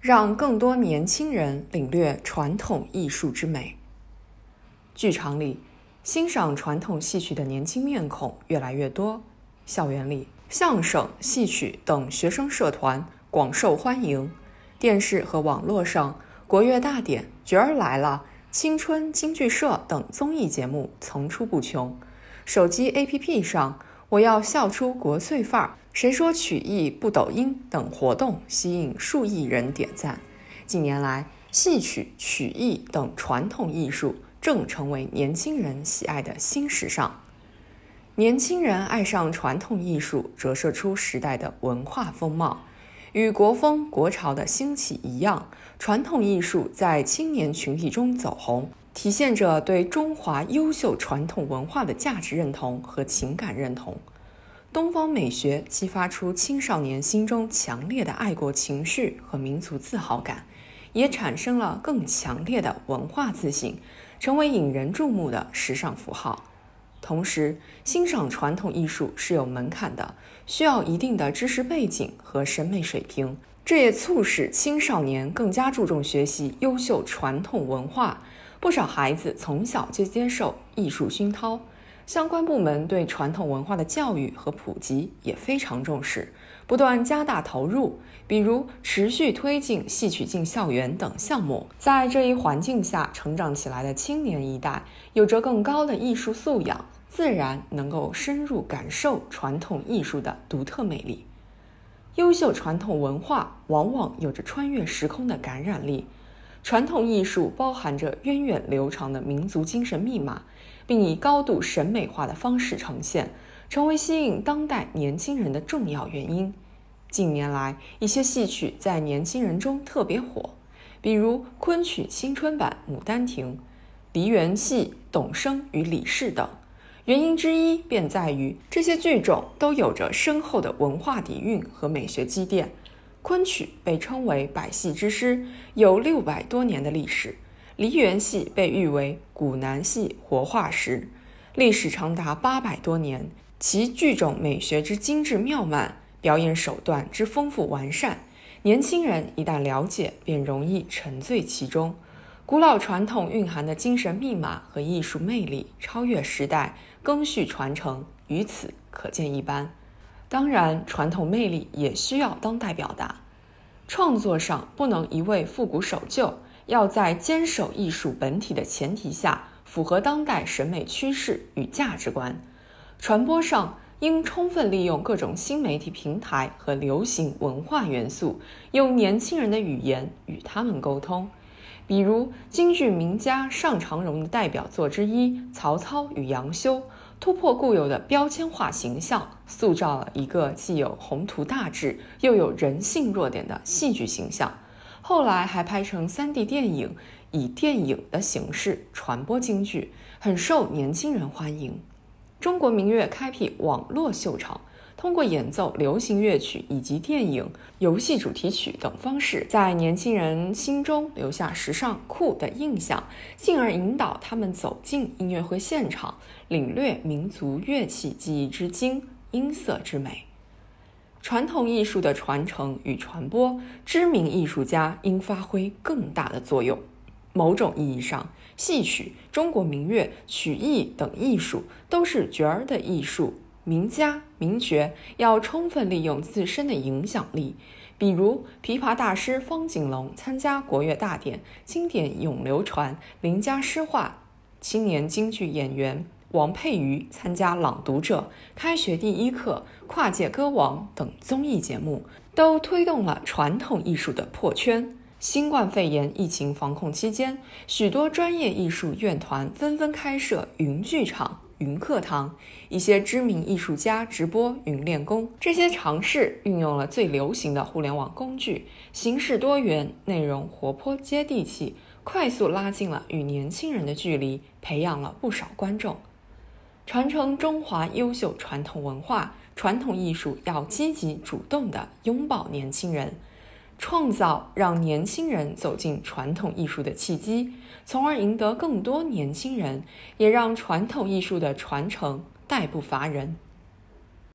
让更多年轻人领略传统艺术之美。剧场里，欣赏传统戏曲的年轻面孔越来越多；校园里，相声、戏曲等学生社团广受欢迎；电视和网络上，国乐大典、角儿来了、青春京剧社等综艺节目层出不穷；手机 APP 上，我要笑出国粹范儿。谁说曲艺不抖音等活动吸引数亿人点赞？近年来，戏曲、曲艺等传统艺术正成为年轻人喜爱的新时尚。年轻人爱上传统艺术，折射出时代的文化风貌。与国风国潮的兴起一样，传统艺术在青年群体中走红，体现着对中华优秀传统文化的价值认同和情感认同。东方美学激发出青少年心中强烈的爱国情绪和民族自豪感，也产生了更强烈的文化自信，成为引人注目的时尚符号。同时，欣赏传统艺术是有门槛的，需要一定的知识背景和审美水平，这也促使青少年更加注重学习优秀传统文化。不少孩子从小就接受艺术熏陶。相关部门对传统文化的教育和普及也非常重视，不断加大投入，比如持续推进戏曲进校园等项目。在这一环境下成长起来的青年一代，有着更高的艺术素养，自然能够深入感受传统艺术的独特魅力。优秀传统文化往往有着穿越时空的感染力。传统艺术包含着源远流长的民族精神密码，并以高度审美化的方式呈现，成为吸引当代年轻人的重要原因。近年来，一些戏曲在年轻人中特别火，比如昆曲青春版《牡丹亭》、梨园戏《董生与李氏》等。原因之一便在于这些剧种都有着深厚的文化底蕴和美学积淀。昆曲被称为百戏之师，有六百多年的历史；梨园戏被誉为古南戏活化石，历史长达八百多年。其剧种美学之精致妙曼，表演手段之丰富完善，年轻人一旦了解，便容易沉醉其中。古老传统蕴含的精神密码和艺术魅力，超越时代，更续传承，于此可见一斑。当然，传统魅力也需要当代表达。创作上不能一味复古守旧，要在坚守艺术本体的前提下，符合当代审美趋势与价值观。传播上应充分利用各种新媒体平台和流行文化元素，用年轻人的语言与他们沟通。比如京剧名家尚长荣的代表作之一《曹操与杨修》。突破固有的标签化形象，塑造了一个既有宏图大志又有人性弱点的戏剧形象。后来还拍成 3D 电影，以电影的形式传播京剧，很受年轻人欢迎。中国民乐开辟网络秀场。通过演奏流行乐曲以及电影、游戏主题曲等方式，在年轻人心中留下时尚酷的印象，进而引导他们走进音乐会现场，领略民族乐器技艺之精、音色之美。传统艺术的传承与传播，知名艺术家应发挥更大的作用。某种意义上，戏曲、中国民乐、曲艺等艺术都是角儿的艺术。名家名角要充分利用自身的影响力，比如琵琶大师方锦龙参加国乐大典，经典永流传；名家诗画青年京剧演员王佩瑜参加《朗读者》、开学第一课、跨界歌王等综艺节目，都推动了传统艺术的破圈。新冠肺炎疫情防控期间，许多专业艺术院团纷纷开设云剧场。云课堂，一些知名艺术家直播云练功，这些尝试运用了最流行的互联网工具，形式多元，内容活泼接地气，快速拉近了与年轻人的距离，培养了不少观众。传承中华优秀传统文化，传统艺术要积极主动地拥抱年轻人。创造让年轻人走进传统艺术的契机，从而赢得更多年轻人，也让传统艺术的传承代不乏人。